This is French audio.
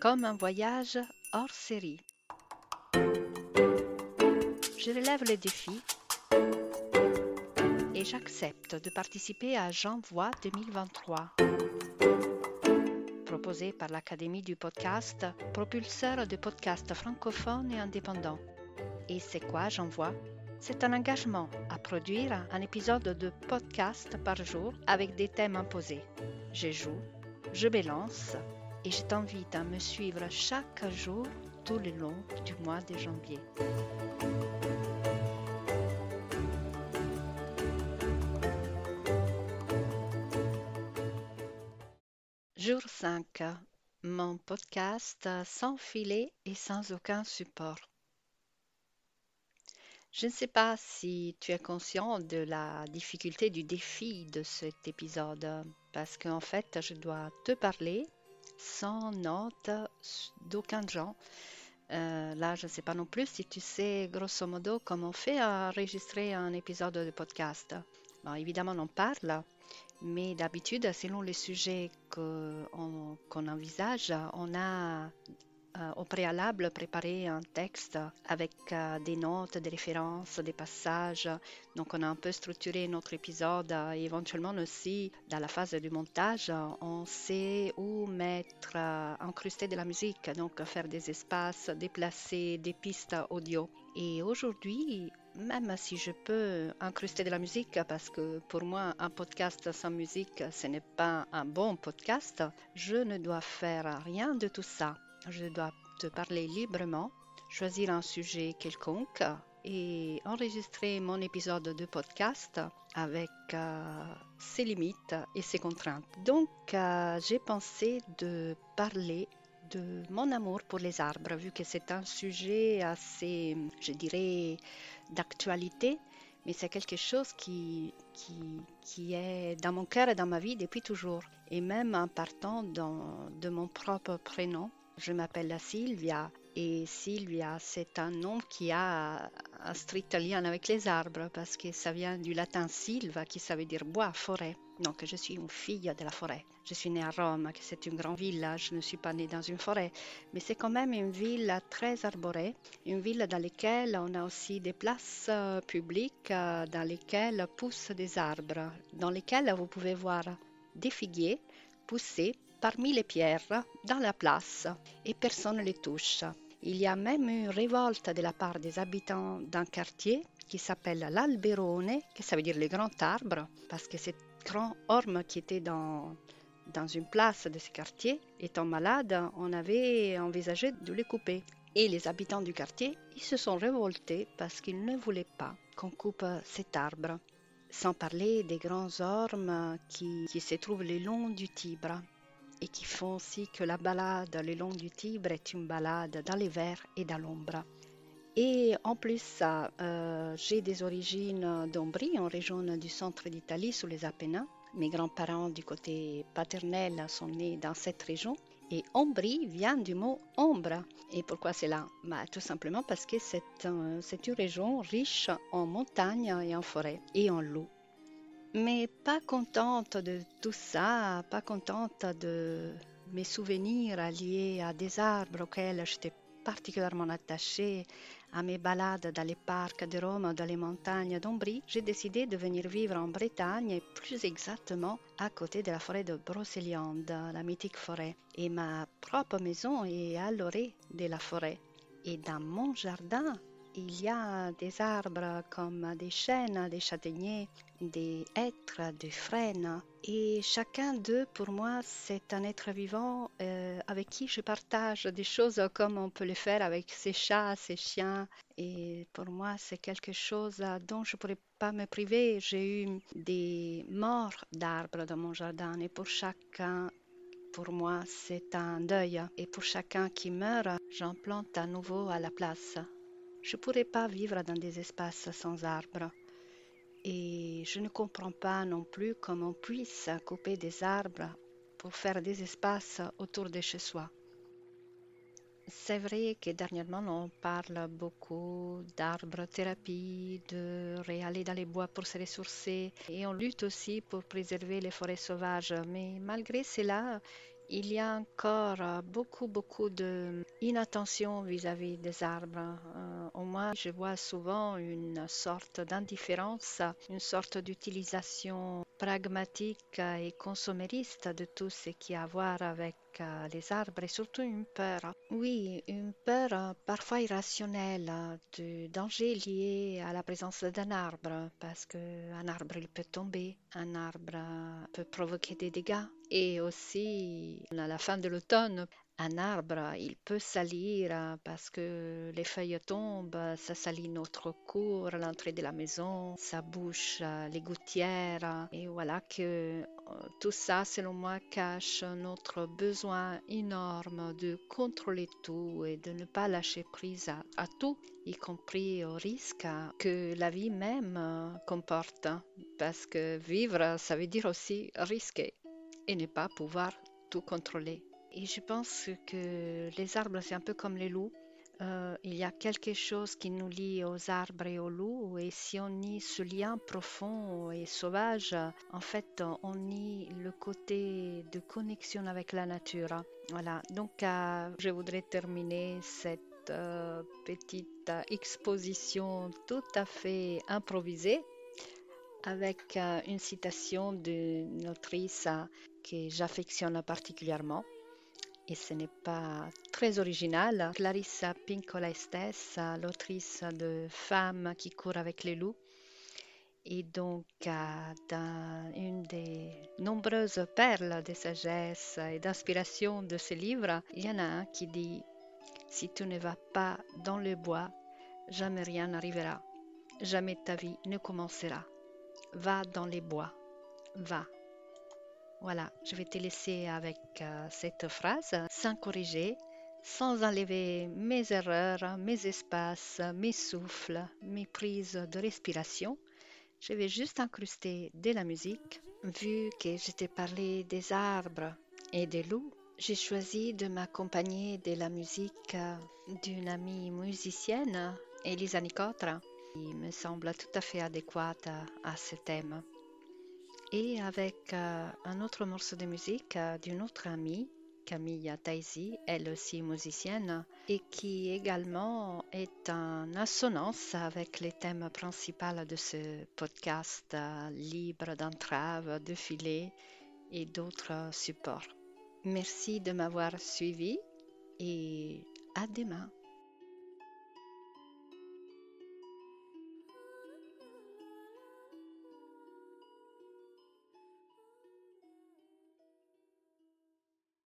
comme un voyage hors série. Je relève le défi et j'accepte de participer à J'envoie 2023, proposé par l'Académie du podcast, propulseur de podcasts francophones et indépendants. Et c'est quoi J'envoie C'est un engagement à produire un épisode de podcast par jour avec des thèmes imposés. Je joue, je m'élance et je t'invite à me suivre chaque jour tout le long du mois de janvier. Jour 5. Mon podcast sans filet et sans aucun support. Je ne sais pas si tu es conscient de la difficulté du défi de cet épisode, parce qu'en fait, je dois te parler sans note d'aucun genre. Euh, là, je ne sais pas non plus si tu sais grosso modo comment on fait à enregistrer un épisode de podcast. Bon, évidemment, on en parle, mais d'habitude, selon les sujets qu'on envisage, on a euh, au préalable préparer un texte avec euh, des notes, des références, des passages. Donc on a un peu structuré notre épisode. éventuellement aussi, dans la phase du montage, on sait où mettre, euh, incruster de la musique, donc faire des espaces, déplacer des pistes audio. Et aujourd'hui, même si je peux incruster de la musique, parce que pour moi, un podcast sans musique, ce n'est pas un bon podcast, je ne dois faire rien de tout ça je dois te parler librement, choisir un sujet quelconque et enregistrer mon épisode de podcast avec euh, ses limites et ses contraintes. Donc, euh, j'ai pensé de parler de mon amour pour les arbres, vu que c'est un sujet assez, je dirais, d'actualité, mais c'est quelque chose qui, est dans mon cœur et dans ma vie depuis toujours. Et même en partant de mon propre prénom, je m'appelle Sylvia et Sylvia, c'est un nom qui a un strict lien avec les arbres parce que ça vient du latin silva qui ça veut dire bois, forêt. Donc je suis une fille de la forêt. Je suis née à Rome, qui c'est une grande ville. Je ne suis pas née dans une forêt, mais c'est quand même une ville très arborée, une ville dans laquelle on a aussi des places euh, publiques euh, dans lesquelles poussent des arbres, dans lesquelles vous pouvez voir des figuiers pousser parmi les pierres dans la place et personne ne les touche. Il y a même une révolte de la part des habitants d'un quartier qui s'appelle l'Alberone, qui ça veut dire les grands arbres, parce que ces grands ormes qui étaient dans, dans une place de ce quartier, étant malades, on avait envisagé de les couper. Et les habitants du quartier, ils se sont révoltés parce qu'ils ne voulaient pas qu'on coupe cet arbre. Sans parler des grands ormes qui, qui se trouvent le long du Tibre et qui font aussi que la balade le long du Tibre est une balade dans les verts et dans l'ombre. Et en plus, euh, j'ai des origines d'Ombrie, en région du centre d'Italie, sous les Apennins. Mes grands-parents du côté paternel sont nés dans cette région. Et Ombrie vient du mot ombre. Et pourquoi c'est là? Bah, Tout simplement parce que c'est une région riche en montagnes et en forêts et en loups. Mais pas contente de tout ça, pas contente de mes souvenirs liés à des arbres auxquels j'étais particulièrement attachée, à mes balades dans les parcs de Rome, dans les montagnes d'Ombrie, j'ai décidé de venir vivre en Bretagne, plus exactement à côté de la forêt de Brocéliande, la mythique forêt. Et ma propre maison est à l'orée de la forêt. Et dans mon jardin, il y a des arbres comme des chênes, des châtaigniers, des hêtres, des frênes. Et chacun d'eux, pour moi, c'est un être vivant euh, avec qui je partage des choses comme on peut le faire avec ses chats, ses chiens. Et pour moi, c'est quelque chose dont je ne pourrais pas me priver. J'ai eu des morts d'arbres dans mon jardin et pour chacun pour moi, c'est un deuil. Et pour chacun qui meurt, j'en plante à nouveau à la place. Je ne pourrais pas vivre dans des espaces sans arbres. Et je ne comprends pas non plus comment on puisse couper des arbres pour faire des espaces autour de chez soi. C'est vrai que dernièrement, on parle beaucoup d'arbres thérapie, de réaller dans les bois pour se ressourcer et on lutte aussi pour préserver les forêts sauvages. Mais malgré cela, il y a encore euh, beaucoup, beaucoup d'inattention vis-à-vis des arbres. Euh, moins, je vois souvent une sorte d'indifférence, une sorte d'utilisation pragmatique et consommériste de tout ce qui a à voir avec euh, les arbres et surtout une peur. Oui, une peur parfois irrationnelle du danger lié à la présence d'un arbre parce qu'un arbre il peut tomber, un arbre peut provoquer des dégâts et aussi, à la fin de l'automne, un arbre, il peut salir parce que les feuilles tombent, ça salit notre cour, l'entrée de la maison, ça bouche les gouttières. Et voilà que euh, tout ça, selon moi, cache notre besoin énorme de contrôler tout et de ne pas lâcher prise à tout, y compris au risque que la vie même comporte. Parce que vivre, ça veut dire aussi risquer et ne pas pouvoir tout contrôler. Et je pense que les arbres, c'est un peu comme les loups. Euh, il y a quelque chose qui nous lie aux arbres et aux loups, et si on nie ce lien profond et sauvage, en fait, on nie le côté de connexion avec la nature. Voilà, donc euh, je voudrais terminer cette euh, petite exposition tout à fait improvisée avec une citation d'une autrice que j'affectionne particulièrement et ce n'est pas très original. Clarissa Pinkola Estes, l'autrice de Femmes qui courent avec les loups, et donc dans une des nombreuses perles de sagesse et d'inspiration de ce livre, il y en a un qui dit Si tu ne vas pas dans le bois, jamais rien n'arrivera, jamais ta vie ne commencera. Va dans les bois, va. Voilà, je vais te laisser avec euh, cette phrase, sans corriger, sans enlever mes erreurs, mes espaces, mes souffles, mes prises de respiration. Je vais juste incruster de la musique. Vu que je t'ai parlé des arbres et des loups, j'ai choisi de m'accompagner de la musique euh, d'une amie musicienne, Elisa Nicotra, qui me semble tout à fait adéquate à ce thème et avec euh, un autre morceau de musique euh, d'une autre amie, Camille Taisi, elle aussi musicienne, et qui également est en assonance avec les thèmes principaux de ce podcast euh, libre d'entrave, de filets et d'autres supports. Merci de m'avoir suivi et à demain.